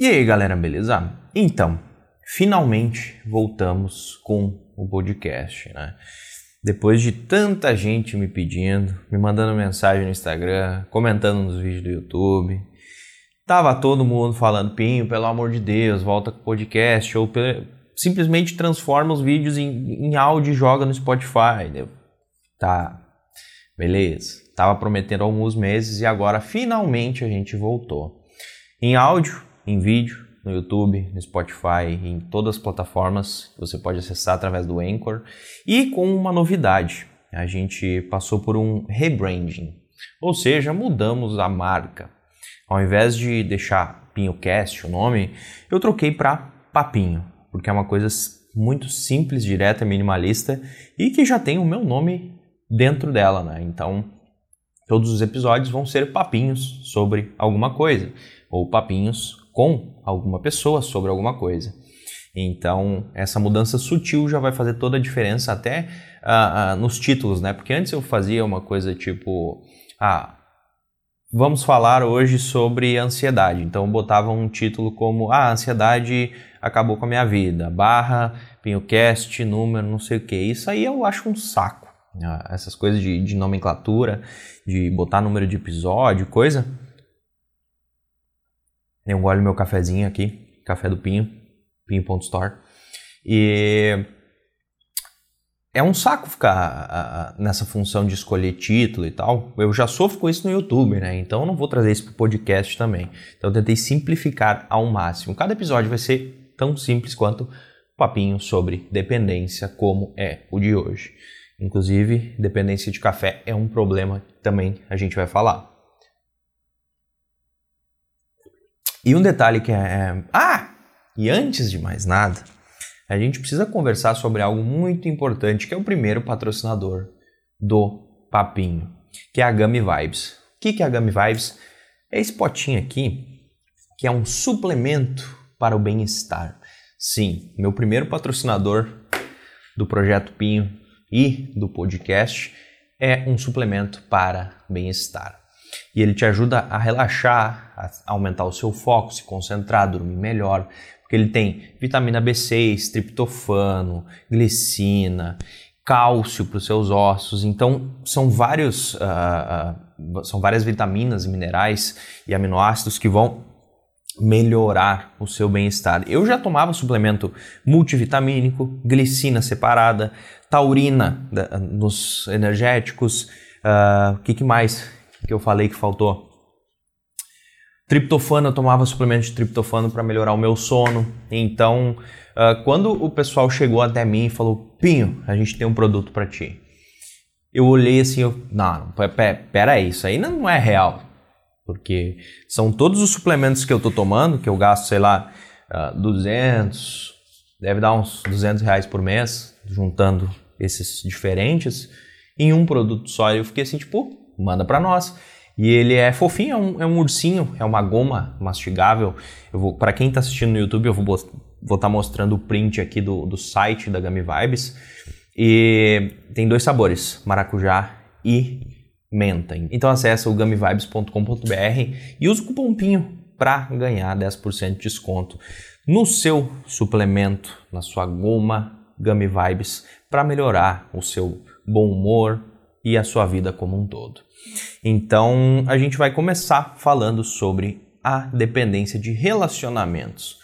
E aí, galera, beleza? Então, finalmente voltamos com o podcast, né? Depois de tanta gente me pedindo, me mandando mensagem no Instagram, comentando nos vídeos do YouTube, tava todo mundo falando, Pinho, pelo amor de Deus, volta com o podcast, ou simplesmente transforma os vídeos em, em áudio e joga no Spotify. Tá, beleza. Tava prometendo alguns meses e agora finalmente a gente voltou. Em áudio, em vídeo, no YouTube, no Spotify, em todas as plataformas você pode acessar através do Anchor. E com uma novidade, a gente passou por um rebranding, ou seja, mudamos a marca. Ao invés de deixar PinhoCast o nome, eu troquei para Papinho, porque é uma coisa muito simples, direta, minimalista e que já tem o meu nome dentro dela, né? Então, todos os episódios vão ser papinhos sobre alguma coisa ou papinhos com alguma pessoa sobre alguma coisa. Então, essa mudança sutil já vai fazer toda a diferença até uh, uh, nos títulos, né? Porque antes eu fazia uma coisa tipo, ah, vamos falar hoje sobre ansiedade. Então, eu botava um título como, ah, ansiedade acabou com a minha vida, barra, pinhocast, número, não sei o que. Isso aí eu acho um saco. Né? Essas coisas de, de nomenclatura, de botar número de episódio, coisa eu gole meu cafezinho aqui, café do Pinho, pinho.store. E é um saco ficar nessa função de escolher título e tal. Eu já sofro com isso no YouTube, né? Então eu não vou trazer isso para o podcast também. Então eu tentei simplificar ao máximo. Cada episódio vai ser tão simples quanto o papinho sobre dependência, como é o de hoje. Inclusive, dependência de café é um problema que também a gente vai falar. E um detalhe que é, é. Ah! E antes de mais nada, a gente precisa conversar sobre algo muito importante, que é o primeiro patrocinador do Papinho, que é a Gummy Vibes. O que é a Gummy Vibes? É esse potinho aqui, que é um suplemento para o bem-estar. Sim, meu primeiro patrocinador do Projeto Pinho e do podcast é um suplemento para bem-estar e ele te ajuda a relaxar, a aumentar o seu foco, se concentrar, dormir melhor, porque ele tem vitamina B6, triptofano, glicina, cálcio para os seus ossos. Então são vários, uh, uh, são várias vitaminas, minerais e aminoácidos que vão melhorar o seu bem-estar. Eu já tomava suplemento multivitamínico, glicina separada, taurina nos energéticos, uh, o que, que mais que eu falei que faltou. Triptofano, eu tomava suplemento de triptofano para melhorar o meu sono. Então, uh, quando o pessoal chegou até mim e falou: Pinho, a gente tem um produto para ti. Eu olhei assim, eu, não, pera aí, isso aí não é real. Porque são todos os suplementos que eu tô tomando, que eu gasto, sei lá, uh, ah, 200, deve dar uns 200 reais por mês, juntando esses diferentes, em um produto só. Eu fiquei assim, tipo, manda para nós. E ele é fofinho, é um, é um, ursinho, é uma goma mastigável. Eu para quem está assistindo no YouTube, eu vou estar tá mostrando o print aqui do, do site da Gummy Vibes. E tem dois sabores, maracujá e menta. Então acessa o gummyvibes.com.br e usa o cupom PINHO para ganhar 10% de desconto no seu suplemento, na sua goma Gummy Vibes, para melhorar o seu bom humor e a sua vida como um todo. Então, a gente vai começar falando sobre a dependência de relacionamentos,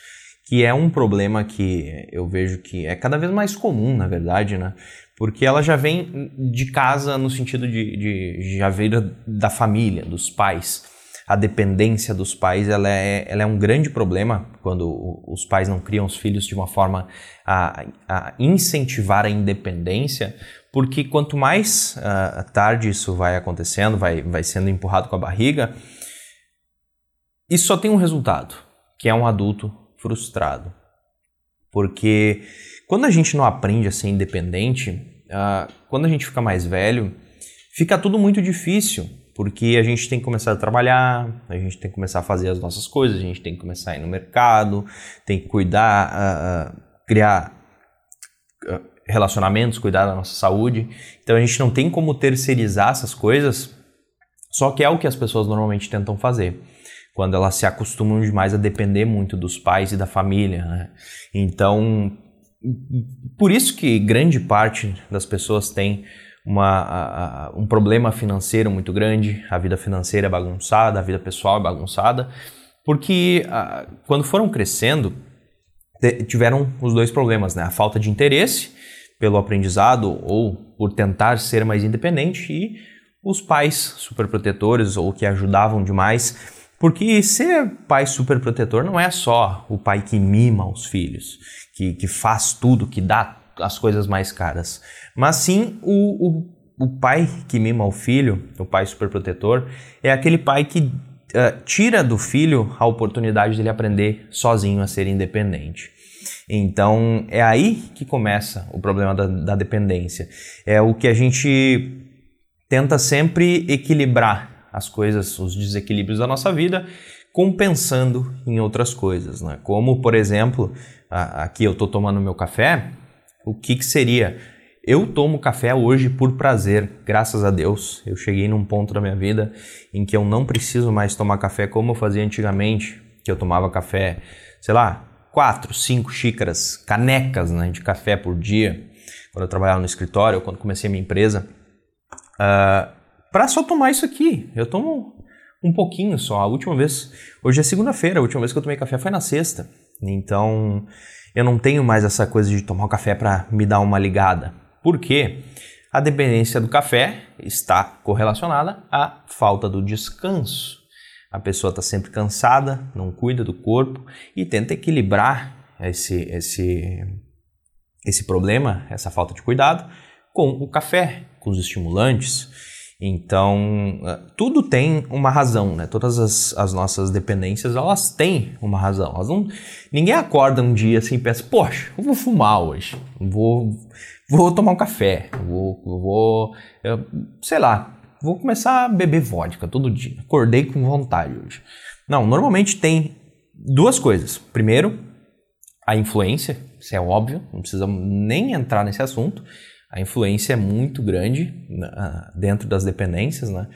que é um problema que eu vejo que é cada vez mais comum, na verdade, né? Porque ela já vem de casa no sentido de, de já veio da família, dos pais. A dependência dos pais ela é, ela é um grande problema quando os pais não criam os filhos de uma forma a, a incentivar a independência, porque quanto mais uh, tarde isso vai acontecendo, vai, vai sendo empurrado com a barriga, isso só tem um resultado, que é um adulto frustrado. Porque quando a gente não aprende a ser independente, uh, quando a gente fica mais velho, fica tudo muito difícil, porque a gente tem que começar a trabalhar, a gente tem que começar a fazer as nossas coisas, a gente tem que começar a ir no mercado, tem que cuidar, uh, criar relacionamentos, cuidar da nossa saúde. Então a gente não tem como terceirizar essas coisas, só que é o que as pessoas normalmente tentam fazer. quando elas se acostumam demais a depender muito dos pais e da família. Né? Então, por isso que grande parte das pessoas tem uma, a, a, um problema financeiro muito grande, a vida financeira é bagunçada, a vida pessoal é bagunçada, porque a, quando foram crescendo, tiveram os dois problemas, né? A falta de interesse pelo aprendizado ou por tentar ser mais independente e os pais superprotetores ou que ajudavam demais. Porque ser pai superprotetor não é só o pai que mima os filhos, que, que faz tudo, que dá as coisas mais caras, mas sim o, o, o pai que mima o filho, o pai superprotetor, é aquele pai que uh, tira do filho a oportunidade dele aprender sozinho a ser independente. Então é aí que começa o problema da, da dependência. É o que a gente tenta sempre equilibrar as coisas, os desequilíbrios da nossa vida, compensando em outras coisas, né? Como, por exemplo, aqui eu estou tomando meu café, o que, que seria? Eu tomo café hoje por prazer, graças a Deus. Eu cheguei num ponto da minha vida em que eu não preciso mais tomar café como eu fazia antigamente, que eu tomava café, sei lá, quatro, cinco xícaras, canecas né, de café por dia, quando eu trabalhava no escritório, quando comecei a minha empresa. Uh, ah, para só tomar isso aqui. Eu tomo um pouquinho só. A última vez, hoje é segunda-feira, a última vez que eu tomei café foi na sexta. Então, eu não tenho mais essa coisa de tomar um café para me dar uma ligada. Por quê? A dependência do café está correlacionada à falta do descanso. A pessoa está sempre cansada, não cuida do corpo e tenta equilibrar esse, esse, esse problema, essa falta de cuidado, com o café, com os estimulantes. Então, eh, tudo tem uma razão, né? Todas as, as, nossas dependências, elas têm uma razão. Elas não, ninguém acorda um dia assim e pensa, poxa, eu vou fumar hoje, vou, vou tomar um café, vou, vou eu, sei lá, vou começar a beber vodka todo dia. Acordei com vontade hoje. Não, normalmente tem duas coisas. Primeiro, a influência, isso é óbvio, não precisa nem entrar nesse assunto a influência é muito grande né, dentro das dependências, né?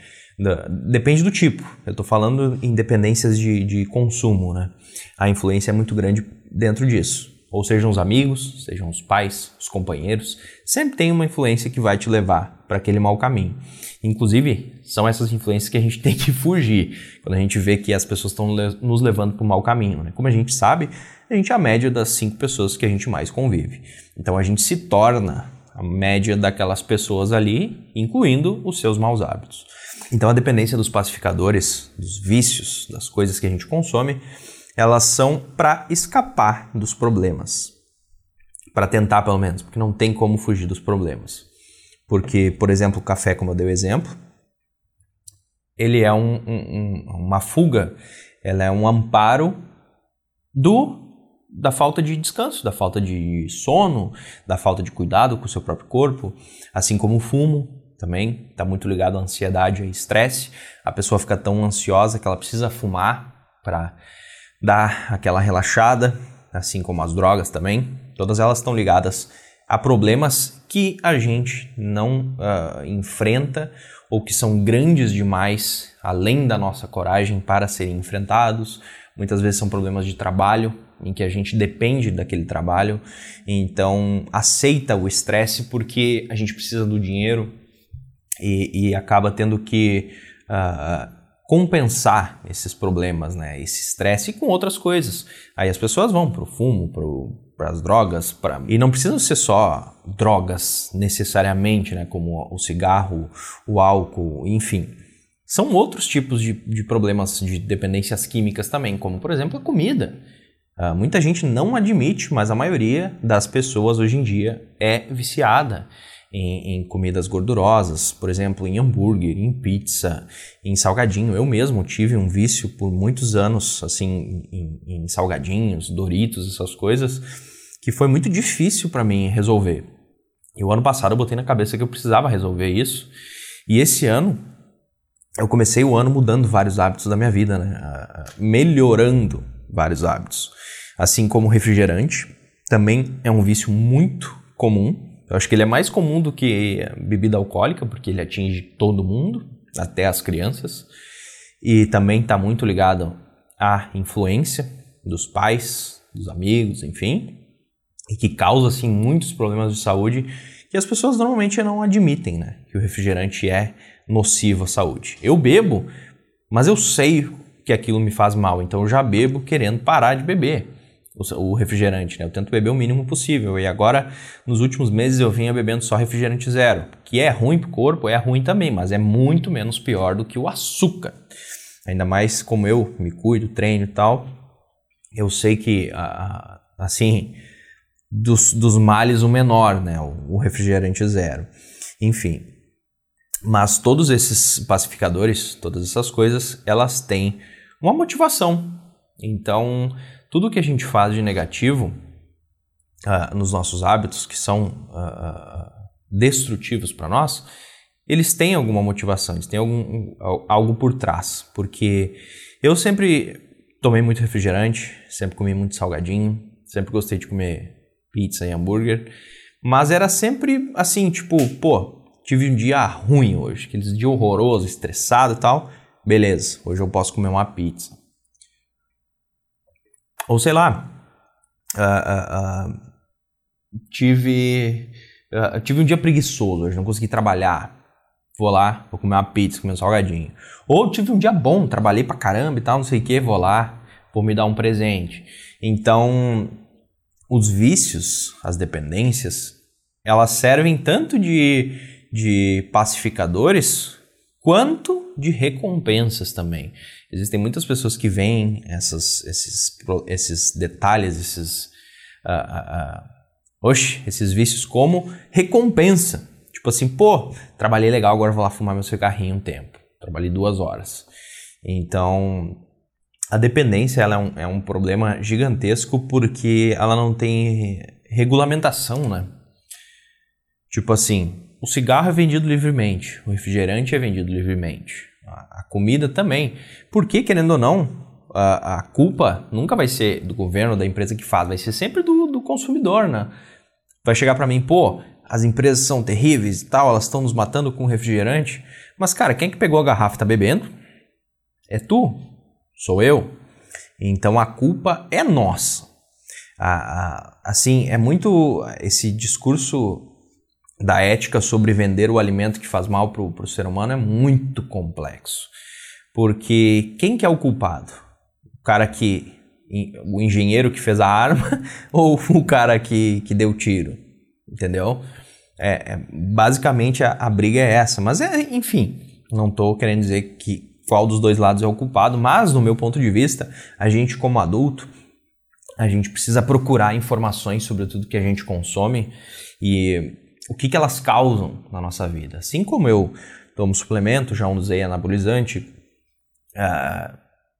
Depende do tipo. Eu estou falando em dependências de, de consumo, né? A influência é muito grande dentro disso. Ou sejam os amigos, sejam os pais, os companheiros, sempre tem uma influência que vai te levar para aquele mau caminho. Inclusive, são essas influências que a gente tem que fugir quando a gente vê que as pessoas estão nos levando para o mau caminho. Né? Como a gente sabe, a gente é a média das cinco pessoas que a gente mais convive. Então a gente se torna a média daquelas pessoas ali, incluindo os seus maus hábitos. Então a dependência dos pacificadores, dos vícios, das coisas que a gente consome, elas são para escapar dos problemas. Para tentar, pelo menos, porque não tem como fugir dos problemas. Porque, por exemplo, o café, como eu dei o exemplo, ele é um, um, uma fuga, ela é um amparo do da falta de descanso, da falta de sono, da falta de cuidado com o seu próprio corpo, assim como o fumo também está muito ligado à ansiedade e estresse. A pessoa fica tão ansiosa que ela precisa fumar para dar aquela relaxada, assim como as drogas também. Todas elas estão ligadas a problemas que a gente não uh, enfrenta ou que são grandes demais, além da nossa coragem para serem enfrentados. Muitas vezes são problemas de trabalho, em que a gente depende daquele trabalho, então aceita o estresse porque a gente precisa do dinheiro e, e acaba tendo que uh, compensar esses problemas, né, esse estresse com outras coisas. Aí as pessoas vão para o fumo, para as drogas, pra... e não precisam ser só drogas necessariamente, né, como o cigarro, o álcool, enfim. São outros tipos de, de problemas de dependências químicas também, como por exemplo a comida. Uh, muita gente não admite, mas a maioria das pessoas hoje em dia é viciada em, em, comidas gordurosas, por exemplo, em hambúrguer, em pizza, em salgadinho. Eu mesmo tive um vício por muitos anos, assim, em, em salgadinhos, Doritos, essas coisas, que foi muito difícil para mim resolver. E o ano passado eu botei na cabeça que eu precisava resolver isso. E esse ano eu comecei o ano mudando vários hábitos da minha vida, né? melhorando vários hábitos assim como refrigerante. Também é um vício muito comum. Eu acho que ele é mais comum do que bebida alcoólica, porque ele atinge todo mundo, até as crianças. E também está muito ligado a influência dos pais, dos amigos, enfim, e que causa assim muitos problemas de saúde que as pessoas normalmente não admitem, né? Que o refrigerante é nocivo à saúde. Eu bebo, mas eu sei que aquilo me faz mal, então eu já bebo querendo parar de beber o refrigerante, né? Eu tento beber o mínimo possível. E agora, nos últimos meses, eu vinha bebendo só refrigerante zero, que é ruim para o corpo, é ruim também, mas é muito menos pior do que o açúcar. Ainda mais como eu me cuido, treino e tal, eu sei que, assim, dos, dos males o menor, né? O refrigerante zero. Enfim. Mas todos esses pacificadores, todas essas coisas, elas têm uma motivação. Então, tudo que a gente faz de negativo uh, nos nossos hábitos, que são uh, destrutivos para nós, eles têm alguma motivação, eles têm algum, algo por trás. Porque eu sempre tomei muito refrigerante, sempre comi muito salgadinho, sempre gostei de comer pizza e hambúrguer, mas era sempre assim, tipo, pô, tive um dia ruim hoje, aqueles dia horroroso, estressado e tal, beleza, hoje eu posso comer uma pizza. Ou sei lá, uh, uh, uh, tive, tive um dia preguiçoso hoje, não consegui trabalhar. Vou lá, vou comer uma pizza, comer um salgadinho. Ou tive um dia bom, trabalhei pra caramba e tal, não sei o que, vou lá, vou me dar um presente. Então, os vícios, as dependências, elas servem tanto de, de pacificadores quanto de recompensas também. Existem muitas pessoas que veem essas, esses, esses detalhes, esses, uh, uh, uh, oxe, esses vícios como recompensa. Tipo assim, pô, trabalhei legal, agora vou lá fumar meu cigarrinho um tempo. Trabalhei duas horas. Então, a dependência ela é, um, é um problema gigantesco porque ela não tem regulamentação, né? Tipo assim, o cigarro é vendido livremente, o refrigerante é vendido livremente, a, comida também. Porque, querendo ou não, a, a, culpa nunca vai ser do governo, da empresa que faz, vai ser sempre do, do consumidor, né? Vai chegar para mim, pô, as empresas são terríveis e tal, elas estão nos matando com refrigerante. Mas, cara, quem é que pegou a garrafa e tá bebendo? É tu sou eu. Então a culpa é nossa. assim, é muito esse discurso da ética sobre vender o alimento que faz mal para o ser humano é muito complexo. Porque quem que é o culpado? O cara que. O engenheiro que fez a arma ou o cara que, que deu tiro? Entendeu? É, é basicamente a, a, briga é essa. Mas, é, enfim, não estou querendo dizer que qual dos dois lados é o culpado, mas no meu ponto de vista, a gente como adulto, a gente precisa procurar informações sobre tudo que a gente consome e o que, que elas causam na nossa vida. Assim como eu tomo suplemento, já usei anabolizante, uh,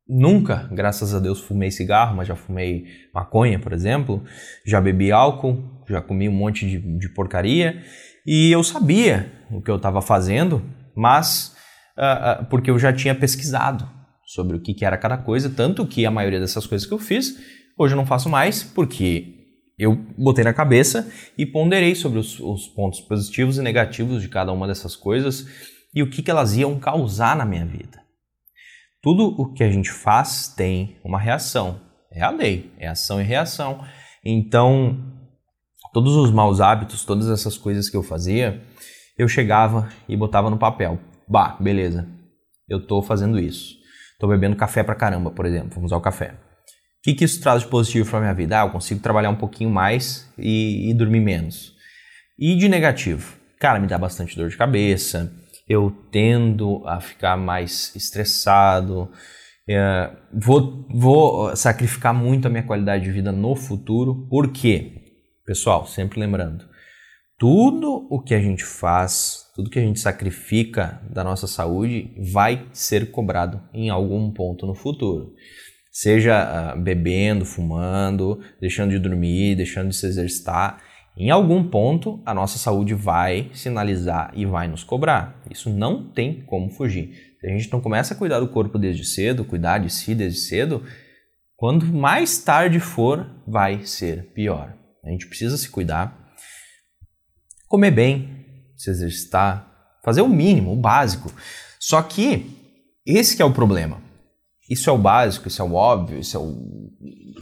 nunca, graças a Deus, fumei cigarro, mas já fumei maconha, por exemplo, já bebi álcool, já comi um monte de, de porcaria e eu sabia o que eu estava fazendo, mas uh, uh, porque eu já tinha pesquisado sobre o que, que era cada coisa, tanto que a maioria dessas coisas que eu fiz, hoje eu não faço mais, porque eu botei na cabeça e ponderei sobre os, os, pontos positivos e negativos de cada uma dessas coisas e o que, que elas iam causar na minha vida. Tudo o que a gente faz tem uma reação. É a lei, é ação e reação. Então, todos os maus hábitos, todas essas coisas que eu fazia, eu chegava e botava no papel. Bah, beleza. Eu tô fazendo isso. Tô bebendo café pra caramba, por exemplo. Vamos ao café. O que, que isso traz de positivo para minha vida? Ah, eu consigo trabalhar um pouquinho mais e, e dormir menos. E de negativo? Cara, me dá bastante dor de cabeça, eu tendo a ficar mais estressado, é, vou, vou sacrificar muito a minha qualidade de vida no futuro. Por quê? Pessoal, sempre lembrando, tudo o que a gente faz, tudo que a gente sacrifica da nossa saúde vai ser cobrado em algum ponto no futuro. Seja uh, bebendo, fumando, deixando de dormir, deixando de se exercitar, em algum ponto a nossa saúde vai sinalizar e vai nos cobrar. Isso não tem como fugir. Se a gente não começa a cuidar do corpo desde cedo, cuidar de si desde cedo, quando mais tarde for, vai ser pior. A gente precisa se cuidar, comer bem, se exercitar, fazer o mínimo, o básico. Só que esse que é o problema. isso é o básico, isso é o óbvio, isso é o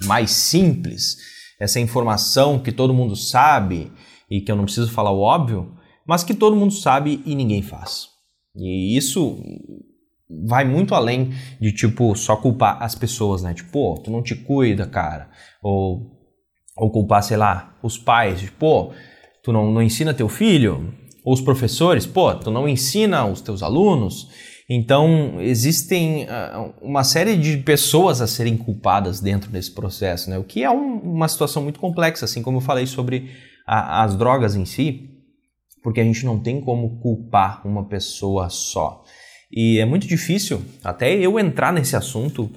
mais simples, essa informação que todo mundo sabe e que eu não preciso falar o óbvio, mas que todo mundo sabe e ninguém faz. E isso vai muito além de, tipo, só culpar as pessoas, né? Tipo, pô, tu não te cuida, cara. Ou, ou culpar, sei lá, os pais. Tipo, pô, tu não, não ensina teu filho. Ou os professores, pô, tu não ensina os teus alunos. Então, existem uh, uma série de pessoas a serem culpadas dentro desse processo, né? O que é um, uma situação muito complexa, assim como eu falei sobre a, as drogas em si, porque a gente não tem como culpar uma pessoa só. E é muito difícil até eu entrar nesse assunto,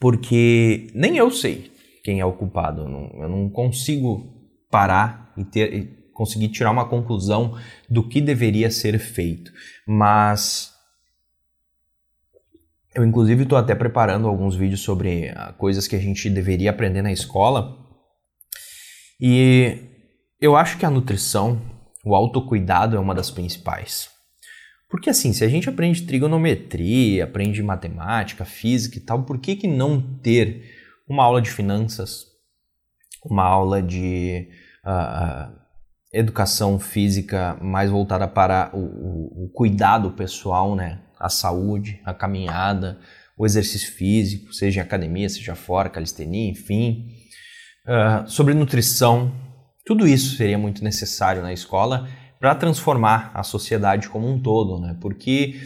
porque nem eu sei quem é o culpado. Eu não, eu não consigo parar e ter, conseguir tirar uma conclusão do que deveria ser feito. Mas eu, inclusive, estou até preparando alguns vídeos sobre ah, coisas que a gente deveria aprender na escola. E eu acho que a nutrição, o autocuidado é uma das principais. Porque assim, se a gente aprende trigonometria, aprende matemática, física e tal, por que, que não ter uma aula de finanças, uma aula de uh, educação física mais voltada para o, o, o, cuidado pessoal, né? A saúde, a caminhada, o exercício físico, seja em academia, seja fora, calistenia, enfim. Uh, sobre nutrição, tudo isso seria muito necessário na escola para transformar a sociedade como um todo, né? Porque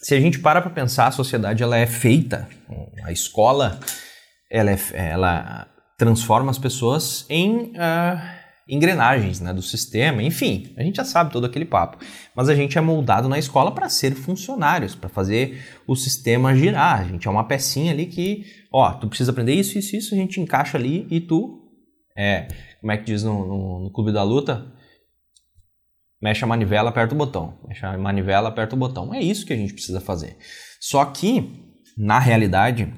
se a gente para para pensar, a sociedade ela é feita, a escola ela, é, ela transforma as pessoas em uh, engrenagens né, do sistema, enfim, a gente já sabe todo aquele papo. Mas a gente é moldado na escola para ser funcionários, para fazer o sistema girar. A gente é uma pecinha ali que, ó, tu precisa aprender isso, isso, isso, a gente encaixa ali e tu, é, como é que diz no, no, no Clube da Luta? Mexe a manivela, aperta o botão. Mexe a manivela, aperta o botão. É isso que a gente precisa fazer. Só que, na realidade,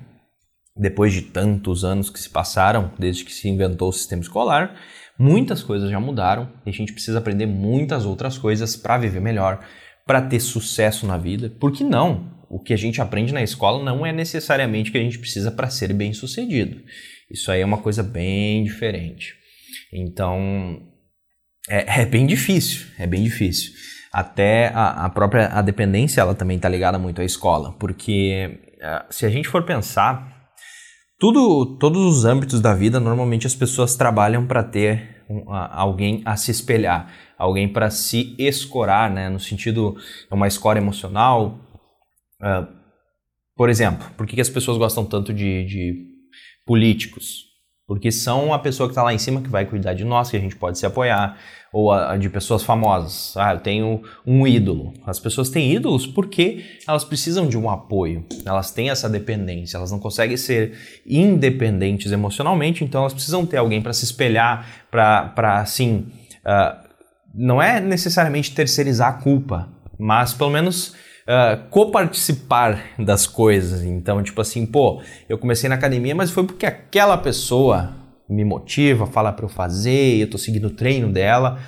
depois de tantos anos que se passaram, desde que se inventou o sistema escolar, Muitas coisas já mudaram e a gente precisa aprender muitas outras coisas para viver melhor, para ter sucesso na vida. Por que não? O que a gente aprende na escola não é necessariamente o que a gente precisa para ser bem sucedido. Isso aí é uma coisa bem diferente. Então, é, é bem difícil, é bem difícil. Até a, a própria a dependência, ela também está ligada muito à escola, porque uh, se a gente for pensar, tudo, todos os âmbitos da vida, normalmente as pessoas trabalham para ter um, a, alguém a se espelhar, alguém para se escorar, né? no sentido, uma escora emocional. Uh, por exemplo, por que, que as pessoas gostam tanto de, de políticos? Porque são a pessoa que está lá em cima que vai cuidar de nós, que a gente pode se apoiar ou a, a de pessoas famosas. Ah, eu tenho um ídolo. As pessoas têm ídolos porque elas precisam de um apoio, elas têm essa dependência, elas não conseguem ser independentes emocionalmente, então elas precisam ter alguém para se espelhar, para assim. Uh, não é necessariamente terceirizar a culpa, mas pelo menos uh, coparticipar das coisas. Então, tipo assim, pô, eu comecei na academia, mas foi porque aquela pessoa me motiva, fala para eu fazer, eu estou seguindo o treino dela.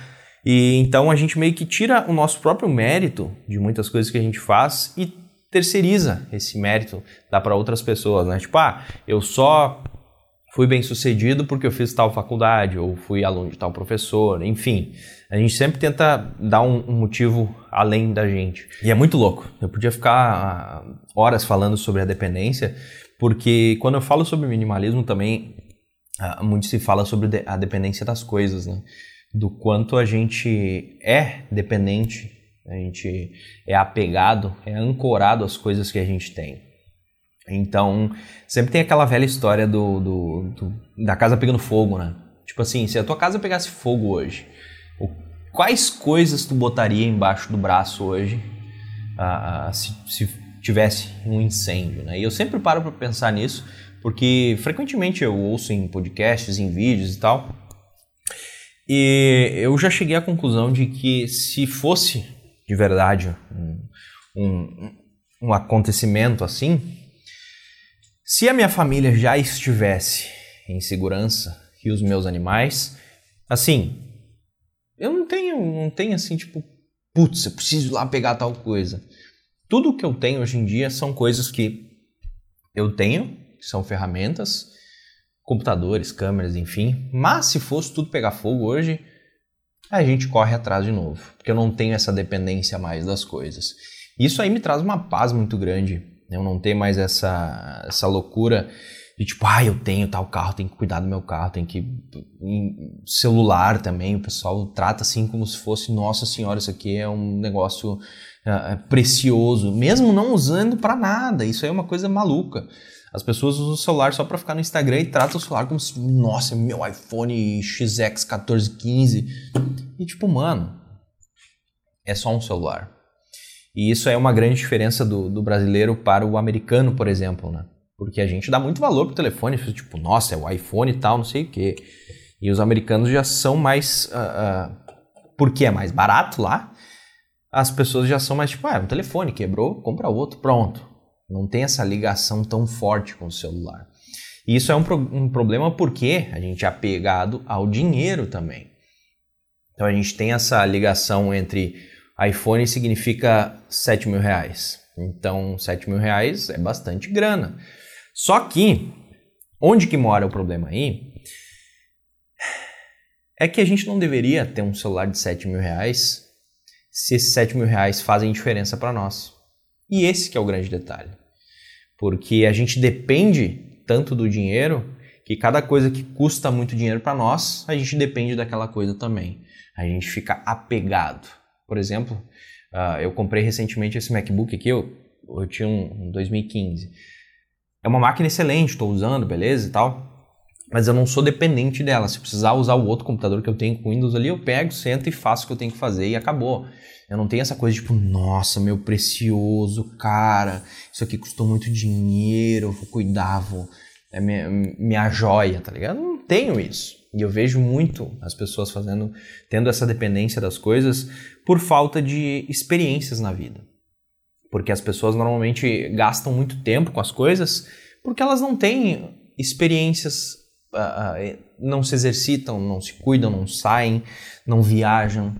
E então a gente meio que tira o nosso próprio mérito de muitas coisas que a gente faz e terceiriza esse mérito, dá para outras pessoas, né? Tipo, ah, eu só fui bem sucedido porque eu fiz tal faculdade ou fui aluno de tal professor, enfim. A gente sempre tenta dar um, um motivo além da gente. E é muito louco. Eu podia ficar ah, horas falando sobre a dependência, porque quando eu falo sobre minimalismo também ah, muito se fala sobre a dependência das coisas, né? Do quanto a gente é dependente, a gente é apegado, é ancorado às coisas que a gente tem. Então, sempre tem aquela velha história do, do, do da casa pegando fogo, né? Tipo assim, se a tua casa pegasse fogo hoje, quais coisas tu botaria embaixo do braço hoje uh, se, se tivesse um incêndio, né? E eu sempre paro para pensar nisso, porque frequentemente eu ouço em podcasts, em vídeos e tal, e eu já cheguei à conclusão de que se fosse de verdade um, um, um acontecimento assim, se a minha família já estivesse em segurança e os meus animais, assim, eu não tenho, não tenho assim, tipo, putz, eu preciso ir lá pegar tal coisa. Tudo que eu tenho hoje em dia são coisas que eu tenho, são ferramentas, computadores, câmeras, enfim. Mas se fosse tudo pegar fogo hoje, a gente corre atrás de novo, porque eu não tenho essa dependência mais das coisas. Isso aí me traz uma paz muito grande. Eu não tenho mais essa, essa loucura de tipo, ah, eu tenho tal carro, tenho que cuidar do meu carro, tenho que. celular também, o pessoal trata assim como se fosse, nossa senhora, isso aqui é um negócio uh, precioso, mesmo não usando para nada. Isso aí é uma coisa maluca. As pessoas usam o celular só para ficar no Instagram e tratam o celular como se, nossa, é meu iPhone XX1415. E tipo, mano, é só um celular. E isso é uma grande diferença do, do brasileiro para o americano, por exemplo, né? Porque a gente dá muito valor pro telefone, tipo, nossa, é o iPhone e tal, não sei o quê. E os americanos já são mais. Uh, uh, porque é mais barato lá, as pessoas já são mais tipo, ah, é um telefone, quebrou, compra outro, pronto. Não tem essa ligação tão forte com o celular. E isso é um, pro, um problema porque a gente é apegado ao dinheiro também. Então a gente tem essa ligação entre iPhone significa 7 mil reais. Então 7 mil reais é bastante grana. Só que, onde que mora o problema aí? É que a gente não deveria ter um celular de 7 mil reais se esses 7 mil reais fazem diferença para nós. E esse que é o grande detalhe. Porque a gente depende tanto do dinheiro que cada coisa que custa muito dinheiro para nós, a gente depende daquela coisa também. A gente fica apegado. Por exemplo, uh, eu comprei recentemente esse MacBook aqui, eu, eu tinha um, um 2015. É uma máquina excelente, estou usando, beleza e tal. Mas eu não sou dependente dela. Se precisar usar o outro computador que eu tenho com Windows ali, eu pego, sento e faço o que eu tenho que fazer e acabou. Eu não tenho essa coisa tipo, nossa, meu precioso, cara, isso aqui custou muito dinheiro, vou cuidar, vou, é minha, minha joia, tá ligado? Não tenho isso. E eu vejo muito as pessoas fazendo, tendo essa dependência das coisas por falta de experiências na vida. Porque as pessoas normalmente gastam muito tempo com as coisas porque elas não têm experiências, uh, uh, não se exercitam, não se cuidam, não saem, não viajam,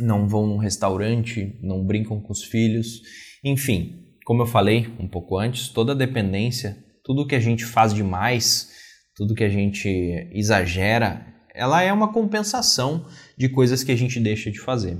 não vão num restaurante, não brincam com os filhos. Enfim, como eu falei um pouco antes, toda dependência, tudo que a gente faz demais, tudo que a gente exagera, ela é uma compensação de coisas que a gente deixa de fazer.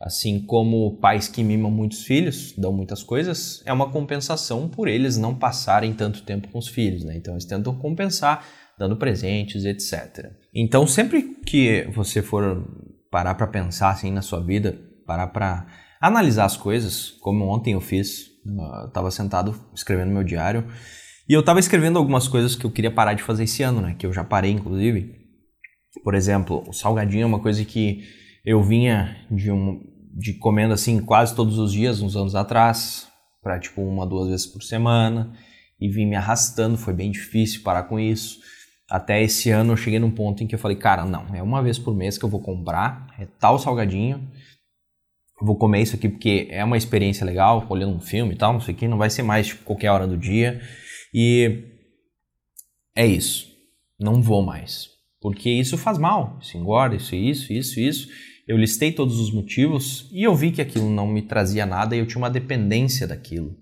Assim como pais que mimam muitos filhos, dão muitas coisas, é uma compensação por eles não passarem tanto tempo com os filhos, né? Então eles tentam compensar dando presentes, etc. Então sempre que você for parar para pensar assim na sua vida, parar para analisar as coisas, como ontem eu fiz, eu estava sentado escrevendo meu diário e eu estava escrevendo algumas coisas que eu queria parar de fazer esse ano, né? Que eu já parei, inclusive. Por exemplo, o salgadinho é uma coisa que eu vinha de um, de comendo assim quase todos os dias, uns anos atrás, para tipo uma, duas vezes por semana, e vim me arrastando, foi bem difícil parar com isso. Até esse ano eu cheguei num ponto em que eu falei, cara, não, é uma vez por mês que eu vou comprar, é tal salgadinho, vou comer isso aqui porque é uma experiência legal, olhando um filme e tal, não sei o que, não vai ser mais tipo, qualquer hora do dia. E é isso, não vou mais. Porque isso faz mal, isso engorda, isso, isso, isso, isso. Eu listei todos os motivos e eu vi que aquilo não me trazia nada e eu tinha uma dependência daquilo.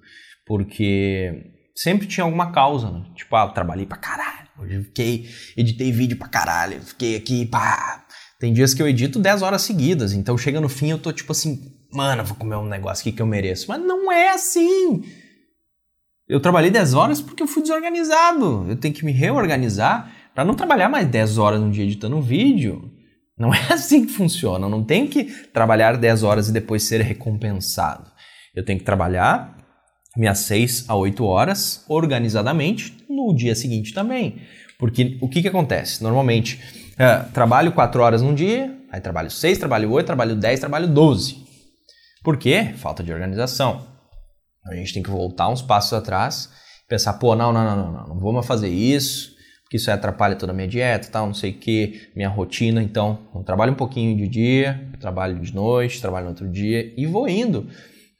Porque sempre tinha alguma causa, né? Tipo, ah, eu trabalhei pra caralho, hoje fiquei, editei vídeo pra caralho, fiquei aqui, pá. Tem dias que eu edito 10 horas seguidas, então chega no fim eu tô tipo assim, mano, vou comer um negócio aqui que eu mereço. Mas não é assim! Eu trabalhei 10 horas porque eu fui desorganizado. Eu tenho que me reorganizar para não trabalhar mais 10 horas no dia editando um vídeo. Não é assim que funciona. Eu não tenho que trabalhar 10 horas e depois ser recompensado. Eu tenho que trabalhar minhas 6 a 8 horas organizadamente no dia seguinte também. Porque o que, que acontece? Normalmente, é, trabalho 4 horas num dia, aí trabalho 6, trabalho 8, trabalho 10, trabalho 12. Por quê? Falta de organização. A gente tem que voltar uns passos atrás pensar, pô, não, não, não, não, não, não vou mais fazer isso, que isso atrapalha toda a minha dieta, tal, não sei o que, minha rotina. Então, eu trabalho um pouquinho de dia, trabalho de noite, trabalho no outro dia e vou indo.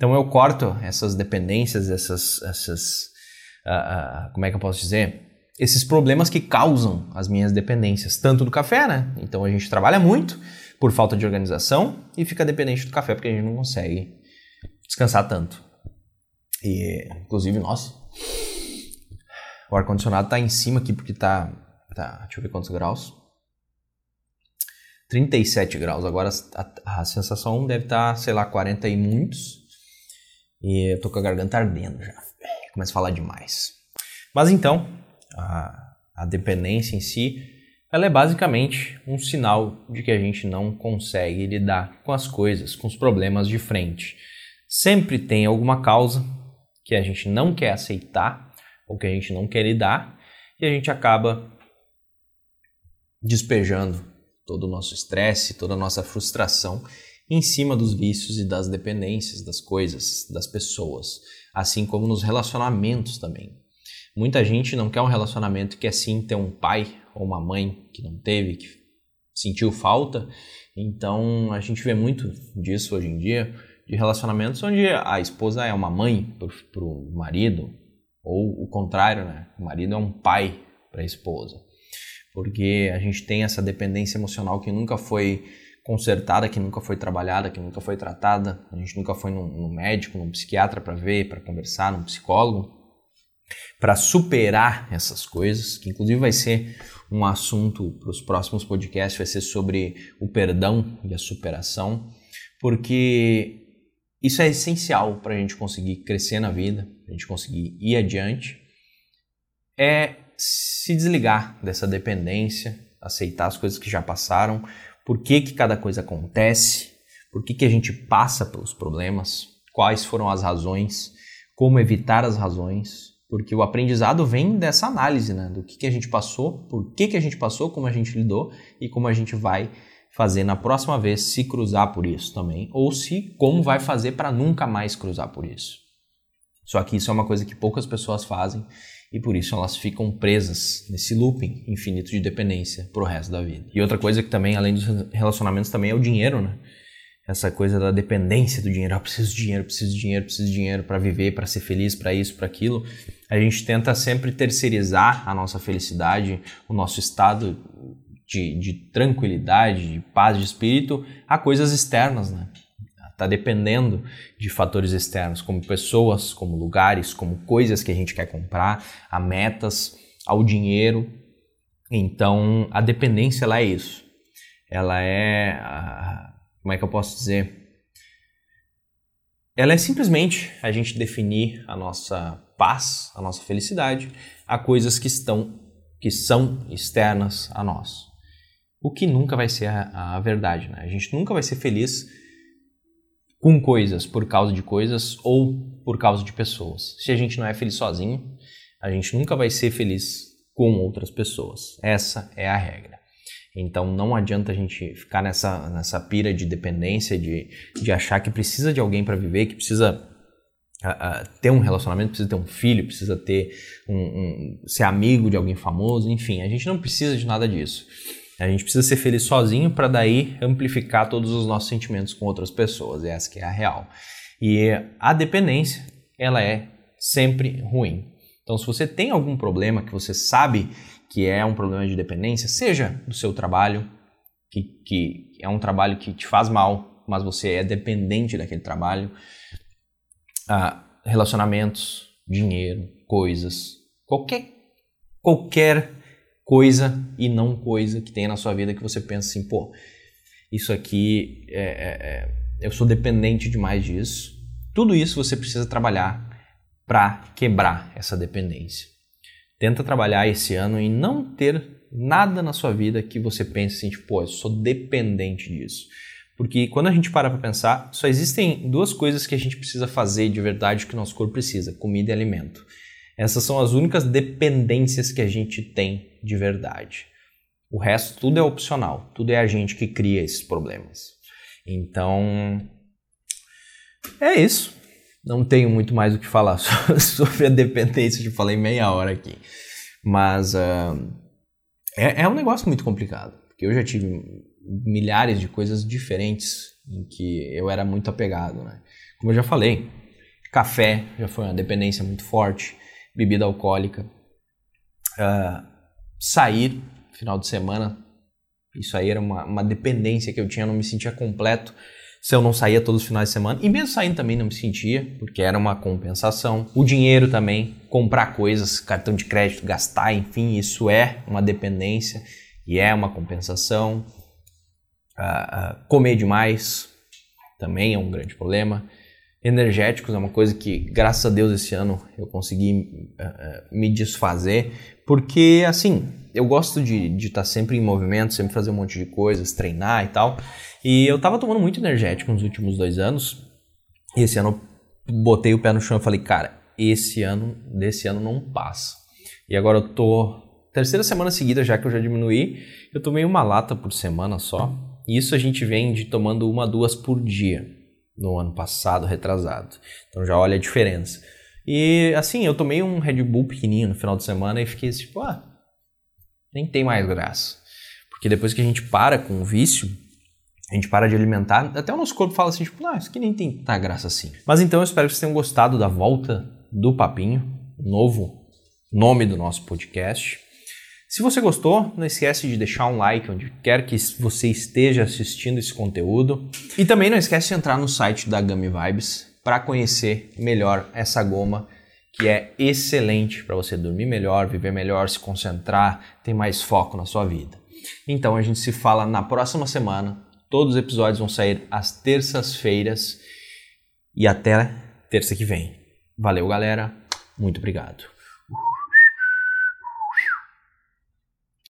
Então, eu corto essas dependências, essas, essas uh, uh, como é que eu posso dizer? Esses problemas que causam as minhas dependências, tanto do café, né? Então, a gente trabalha muito por falta de organização e fica dependente do café porque a gente não consegue descansar tanto. E, inclusive, nossa, o ar-condicionado tá em cima aqui porque tá, tá. Deixa eu ver quantos graus. 37 graus. Agora a, a sensação deve estar, tá, sei lá, 40 e muitos. E eu tô com a garganta ardendo já. Começa a falar demais. Mas então, a, a dependência em si, ela é basicamente um sinal de que a gente não consegue lidar com as coisas, com os problemas de frente. Sempre tem alguma causa que a gente não quer aceitar ou que a gente não quer lidar e a gente acaba despejando todo o nosso estresse, toda a nossa frustração em cima dos vícios e das dependências das coisas, das pessoas, assim como nos relacionamentos também. Muita gente não quer um relacionamento que é sim ter um pai ou uma mãe que não teve, que sentiu falta. Então a gente vê muito disso hoje em dia, de relacionamentos onde a esposa é uma mãe para o marido, ou o contrário, né? O marido é um pai para a esposa. Porque a gente tem essa dependência emocional que nunca foi consertada, que nunca foi trabalhada, que nunca foi tratada. A gente nunca foi num médico, num psiquiatra para ver, para conversar, num psicólogo, para superar essas coisas, que inclusive vai ser um assunto para os próximos podcasts, vai ser sobre o perdão e a superação, porque isso é essencial para a gente conseguir crescer na vida, a gente conseguir ir adiante, é se desligar dessa dependência, aceitar as coisas que já passaram, por que, que cada coisa acontece, por que, que a gente passa pelos problemas, quais foram as razões, como evitar as razões, porque o aprendizado vem dessa análise, né? Do que, que a gente passou, por que, que a gente passou, como a gente lidou e como a gente vai fazer na próxima vez se cruzar por isso também, ou se como vai fazer para nunca mais cruzar por isso. Só que isso é uma coisa que poucas pessoas fazem e por isso elas ficam presas nesse looping infinito de dependência pro resto da vida. E outra coisa que também, além dos relacionamentos, também é o dinheiro, né? Essa coisa da dependência do dinheiro. Ah, preciso de dinheiro, preciso de dinheiro, preciso de dinheiro para viver, para ser feliz, para isso, para aquilo. A gente tenta sempre terceirizar a nossa felicidade, o nosso estado de, de tranquilidade, de paz de espírito a coisas externas, né? Está dependendo de fatores externos, como pessoas, como lugares, como coisas que a gente quer comprar, a metas, ao dinheiro. Então, a dependência ela é isso. Ela é. Como é que eu posso dizer? Ela é simplesmente a gente definir a nossa paz, a nossa felicidade, a coisas que estão que são externas a nós. O que nunca vai ser a, a verdade, né? A gente nunca vai ser feliz com coisas por causa de coisas ou por causa de pessoas. Se a gente não é feliz sozinho, a gente nunca vai ser feliz com outras pessoas. Essa é a regra. Então não adianta a gente ficar nessa, nessa pira de dependência, de, de achar que precisa de alguém para viver, que precisa uh, uh, ter um relacionamento, precisa ter um filho, precisa ter um, um, ser amigo de alguém famoso, enfim, a gente não precisa de nada disso. A gente precisa ser feliz sozinho para daí amplificar todos os nossos sentimentos com outras pessoas. Essa que é a real. E a dependência, ela é sempre ruim. Então, se você tem algum problema que você sabe que é um problema de dependência, seja do seu trabalho, que, que é um trabalho que te faz mal, mas você é dependente daquele trabalho, ah, relacionamentos, dinheiro, coisas, qualquer qualquer coisa e não coisa que tem na sua vida que você pensa assim, pô, isso aqui é, é, é, eu sou dependente demais disso. Tudo isso você precisa trabalhar para quebrar essa dependência. Tenta trabalhar esse ano em não ter nada na sua vida que você pense assim, tipo, pô, eu sou dependente disso. Porque quando a gente para para pensar, só existem duas coisas que a gente precisa fazer de verdade que o nosso corpo precisa: comida e alimento. Essas são as únicas dependências que a gente tem de verdade. O resto tudo é opcional, tudo é a gente que cria esses problemas. Então, é isso. Não tenho muito mais o que falar sobre a dependência, já falei meia hora aqui. Mas uh, é, é um negócio muito complicado, porque eu já tive milhares de coisas diferentes em que eu era muito apegado, né? Como eu já falei, café já foi uma dependência muito forte, bebida alcoólica, uh, sair final de semana, isso aí era uma, uma dependência que eu tinha, não me sentia completo se eu não saía todos os finais de semana. E mesmo saindo também não me sentia, porque era uma compensação. O dinheiro também, comprar coisas, cartão de crédito, gastar, enfim, isso é uma dependência e é uma compensação. Uh, uh, comer demais também é um grande problema. Energéticos é uma coisa que, graças a Deus, esse ano eu consegui uh, me desfazer, porque assim, eu gosto de estar tá sempre em movimento, sempre fazer um monte de coisas, treinar e tal. E eu tava tomando muito energético nos últimos dois anos. E esse ano botei o pé no chão e falei, cara, esse ano, desse ano não passa. E agora eu tô. Terceira semana seguida, já que eu já diminuí, eu tomei uma lata por semana só. E isso a gente vem de tomando uma, duas por dia no ano passado, retrasado. Então já olha a diferença. E assim, eu tomei um Red Bull pequenininho no final de semana e fiquei tipo, ah, nem tem mais graça. Porque depois que a gente para com o vício, a gente para de alimentar, até o nosso corpo fala assim, tipo, não, isso aqui nem tem tanta graça assim. Mas então eu espero que vocês tenham gostado da volta do Papinho, novo nome do nosso podcast. Se você gostou, não esquece de deixar um like onde quer que você esteja assistindo esse conteúdo. E também não esquece de entrar no site da Gummy Vibes para conhecer melhor essa goma que é excelente para você dormir melhor, viver melhor, se concentrar, ter mais foco na sua vida. Então a gente se fala na próxima semana. Todos os episódios vão sair às terças-feiras e até terça que vem. Valeu, galera. Muito obrigado.